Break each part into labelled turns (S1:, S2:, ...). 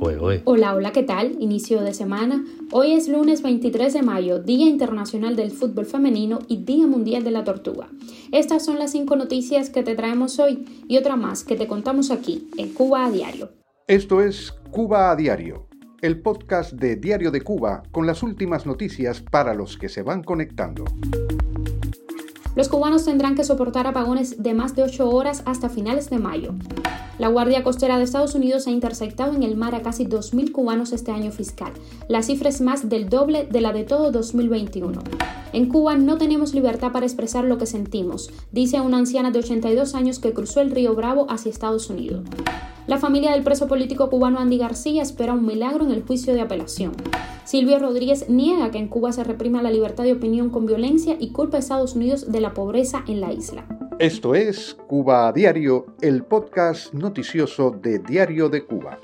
S1: Hola, hola, ¿qué tal? Inicio de semana. Hoy es lunes 23 de mayo, Día Internacional del Fútbol Femenino y Día Mundial de la Tortuga. Estas son las cinco noticias que te traemos hoy y otra más que te contamos aquí, en Cuba a Diario.
S2: Esto es Cuba a Diario, el podcast de Diario de Cuba con las últimas noticias para los que se van conectando.
S1: Los cubanos tendrán que soportar apagones de más de 8 horas hasta finales de mayo. La Guardia Costera de Estados Unidos ha interceptado en el mar a casi 2.000 cubanos este año fiscal. La cifra es más del doble de la de todo 2021. En Cuba no tenemos libertad para expresar lo que sentimos, dice una anciana de 82 años que cruzó el río Bravo hacia Estados Unidos. La familia del preso político cubano Andy García espera un milagro en el juicio de apelación. Silvio Rodríguez niega que en Cuba se reprima la libertad de opinión con violencia y culpa a Estados Unidos de la pobreza en la isla.
S2: Esto es Cuba Diario, el podcast noticioso de Diario de Cuba.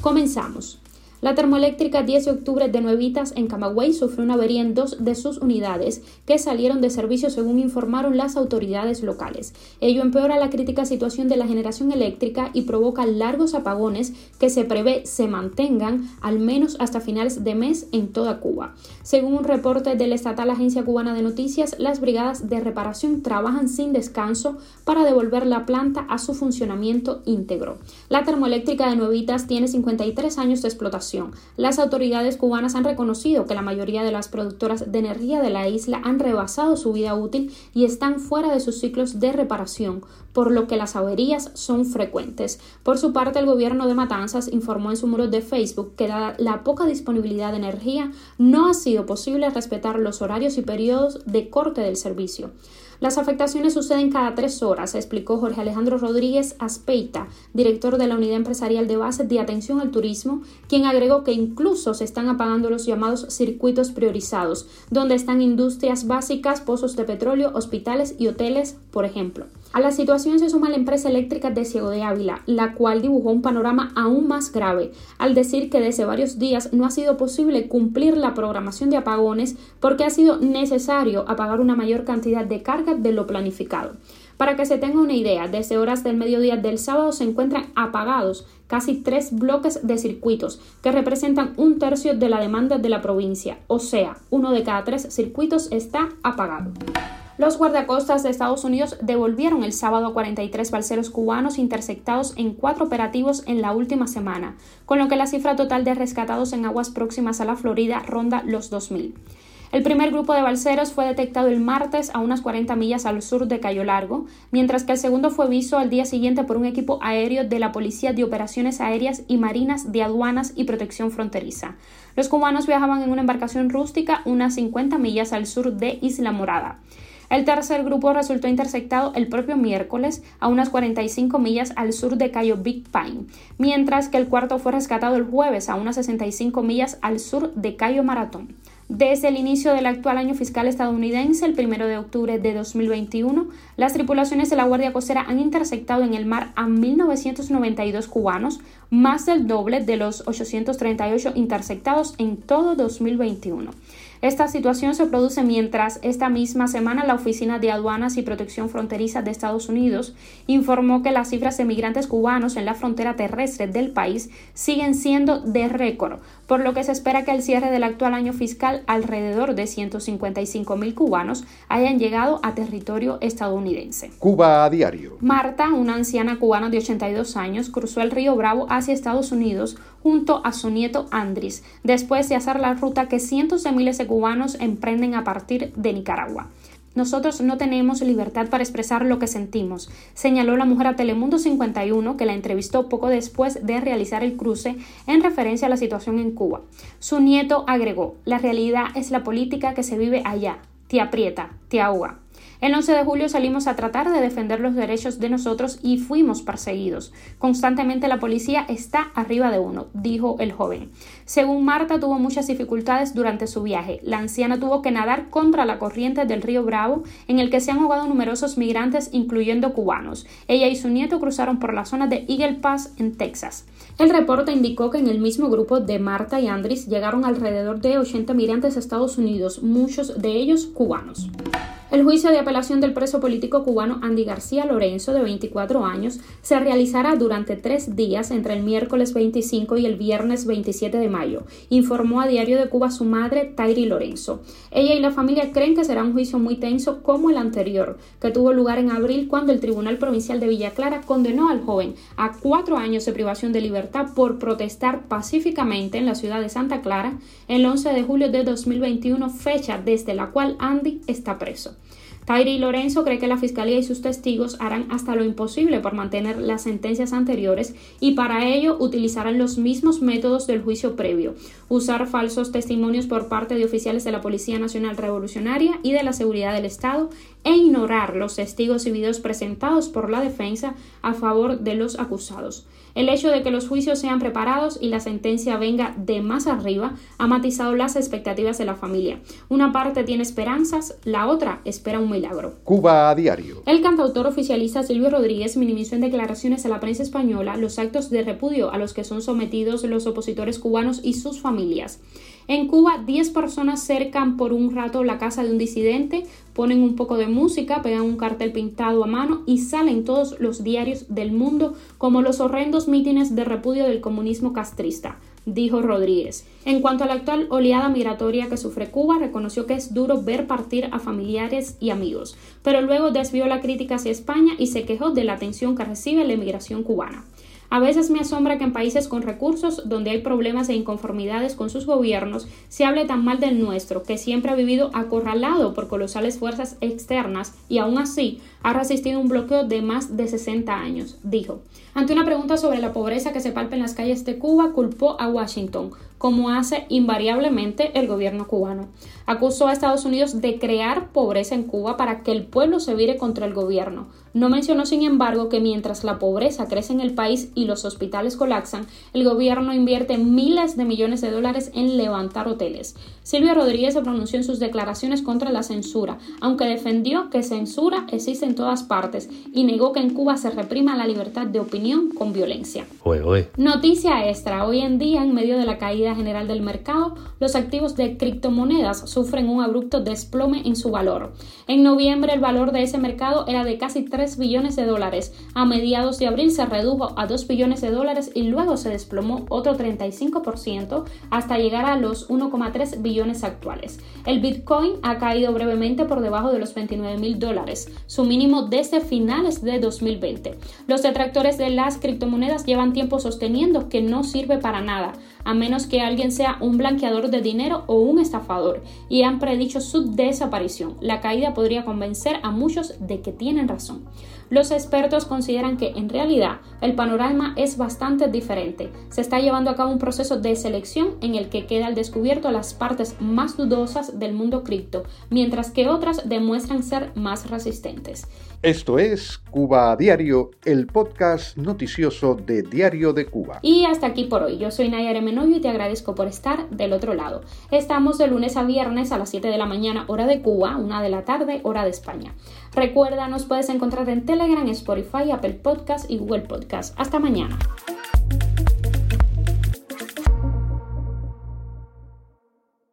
S1: Comenzamos. La termoeléctrica 10 de octubre de Nuevitas en Camagüey sufrió una avería en dos de sus unidades que salieron de servicio según informaron las autoridades locales. Ello empeora la crítica situación de la generación eléctrica y provoca largos apagones que se prevé se mantengan al menos hasta finales de mes en toda Cuba. Según un reporte de la estatal Agencia Cubana de Noticias, las brigadas de reparación trabajan sin descanso para devolver la planta a su funcionamiento íntegro. La termoeléctrica de Nuevitas tiene 53 años de explotación las autoridades cubanas han reconocido que la mayoría de las productoras de energía de la isla han rebasado su vida útil y están fuera de sus ciclos de reparación, por lo que las averías son frecuentes. Por su parte, el gobierno de Matanzas informó en su muro de Facebook que dada la poca disponibilidad de energía, no ha sido posible respetar los horarios y periodos de corte del servicio. Las afectaciones suceden cada tres horas, explicó Jorge Alejandro Rodríguez Aspeita, director de la Unidad Empresarial de Base de Atención al Turismo, quien agregó que incluso se están apagando los llamados circuitos priorizados, donde están industrias básicas, pozos de petróleo, hospitales y hoteles, por ejemplo. A la situación se suma la empresa eléctrica de Ciego de Ávila, la cual dibujó un panorama aún más grave, al decir que desde varios días no ha sido posible cumplir la programación de apagones porque ha sido necesario apagar una mayor cantidad de carga de lo planificado. Para que se tenga una idea, desde horas del mediodía del sábado se encuentran apagados casi tres bloques de circuitos que representan un tercio de la demanda de la provincia, o sea, uno de cada tres circuitos está apagado. Los guardacostas de Estados Unidos devolvieron el sábado a 43 balseros cubanos interceptados en cuatro operativos en la última semana, con lo que la cifra total de rescatados en aguas próximas a la Florida ronda los 2.000. El primer grupo de balseros fue detectado el martes a unas 40 millas al sur de Cayo Largo, mientras que el segundo fue visto al día siguiente por un equipo aéreo de la Policía de Operaciones Aéreas y Marinas de Aduanas y Protección Fronteriza. Los cubanos viajaban en una embarcación rústica unas 50 millas al sur de Isla Morada. El tercer grupo resultó interceptado el propio miércoles a unas 45 millas al sur de Cayo Big Pine, mientras que el cuarto fue rescatado el jueves a unas 65 millas al sur de Cayo Maratón. Desde el inicio del actual año fiscal estadounidense, el 1 de octubre de 2021, las tripulaciones de la Guardia Costera han interceptado en el mar a 1.992 cubanos, más del doble de los 838 interceptados en todo 2021. Esta situación se produce mientras esta misma semana la Oficina de Aduanas y Protección Fronteriza de Estados Unidos informó que las cifras de migrantes cubanos en la frontera terrestre del país siguen siendo de récord, por lo que se espera que al cierre del actual año fiscal alrededor de 155 mil cubanos hayan llegado a territorio estadounidense.
S2: Cuba a diario.
S1: Marta, una anciana cubana de 82 años, cruzó el río Bravo hacia Estados Unidos junto a su nieto Andris, después de hacer la ruta que cientos de miles de cubanos emprenden a partir de Nicaragua. Nosotros no tenemos libertad para expresar lo que sentimos, señaló la mujer a Telemundo 51 que la entrevistó poco después de realizar el cruce en referencia a la situación en Cuba. Su nieto agregó, la realidad es la política que se vive allá, te aprieta, te ahoga. El 11 de julio salimos a tratar de defender los derechos de nosotros y fuimos perseguidos. Constantemente la policía está arriba de uno, dijo el joven. Según Marta, tuvo muchas dificultades durante su viaje. La anciana tuvo que nadar contra la corriente del río Bravo, en el que se han ahogado numerosos migrantes, incluyendo cubanos. Ella y su nieto cruzaron por la zona de Eagle Pass, en Texas. El reporte indicó que en el mismo grupo de Marta y Andris llegaron alrededor de 80 migrantes a Estados Unidos, muchos de ellos cubanos. El juicio de apelación del preso político cubano Andy García Lorenzo, de 24 años, se realizará durante tres días entre el miércoles 25 y el viernes 27 de mayo, informó a Diario de Cuba su madre, Tairi Lorenzo. Ella y la familia creen que será un juicio muy tenso como el anterior, que tuvo lugar en abril cuando el Tribunal Provincial de Villa Clara condenó al joven a cuatro años de privación de libertad por protestar pacíficamente en la ciudad de Santa Clara el 11 de julio de 2021, fecha desde la cual Andy está preso. Tyree Lorenzo cree que la Fiscalía y sus testigos harán hasta lo imposible por mantener las sentencias anteriores y para ello utilizarán los mismos métodos del juicio previo, usar falsos testimonios por parte de oficiales de la Policía Nacional Revolucionaria y de la Seguridad del Estado e ignorar los testigos y videos presentados por la defensa a favor de los acusados. El hecho de que los juicios sean preparados y la sentencia venga de más arriba ha matizado las expectativas de la familia. Una parte tiene esperanzas, la otra espera un milagro.
S2: Cuba a diario.
S1: El cantautor oficialista Silvio Rodríguez minimizó en declaraciones a la prensa española los actos de repudio a los que son sometidos los opositores cubanos y sus familias. En Cuba, 10 personas cercan por un rato la casa de un disidente, ponen un poco de música, pegan un cartel pintado a mano y salen todos los diarios del mundo como los horrendos mítines de repudio del comunismo castrista dijo Rodríguez. En cuanto a la actual oleada migratoria que sufre Cuba, reconoció que es duro ver partir a familiares y amigos, pero luego desvió la crítica hacia España y se quejó de la atención que recibe la emigración cubana. A veces me asombra que en países con recursos, donde hay problemas e inconformidades con sus gobiernos, se hable tan mal del nuestro, que siempre ha vivido acorralado por colosales fuerzas externas y aún así ha resistido un bloqueo de más de 60 años, dijo. Ante una pregunta sobre la pobreza que se palpa en las calles de Cuba, culpó a Washington, como hace invariablemente el gobierno cubano. Acusó a Estados Unidos de crear pobreza en Cuba para que el pueblo se vire contra el gobierno. No mencionó, sin embargo, que mientras la pobreza crece en el país y los hospitales colapsan, el gobierno invierte miles de millones de dólares en levantar hoteles. Silvio Rodríguez se pronunció en sus declaraciones contra la censura, aunque defendió que censura existe en todas partes y negó que en Cuba se reprima la libertad de opinión con violencia. Noticia extra. Hoy en día, en medio de la caída general del mercado, los activos de criptomonedas sufren un abrupto desplome en su valor. En noviembre, el valor de ese mercado era de casi 3 billones de dólares. A mediados de abril se redujo a 2 billones de dólares y luego se desplomó otro 35% hasta llegar a los 1,3 billones actuales. El Bitcoin ha caído brevemente por debajo de los 29 mil dólares, su mínimo desde finales de 2020. Los detractores de las criptomonedas llevan tiempo sosteniendo que no sirve para nada, a menos que alguien sea un blanqueador de dinero o un estafador, y han predicho su desaparición. La caída podría convencer a muchos de que tienen razón. Los expertos consideran que en realidad el panorama es bastante diferente. Se está llevando a cabo un proceso de selección en el que queda al descubierto las partes más dudosas del mundo cripto, mientras que otras demuestran ser más resistentes.
S2: Esto es Cuba a Diario, el podcast noticioso de Diario de Cuba.
S1: Y hasta aquí por hoy. Yo soy Nayara Menoyo y te agradezco por estar del otro lado. Estamos de lunes a viernes a las 7 de la mañana, hora de Cuba, 1 de la tarde, hora de España. Recuerda, nos puedes encontrar en Telegram, Spotify, Apple Podcast y Google Podcast. Hasta mañana.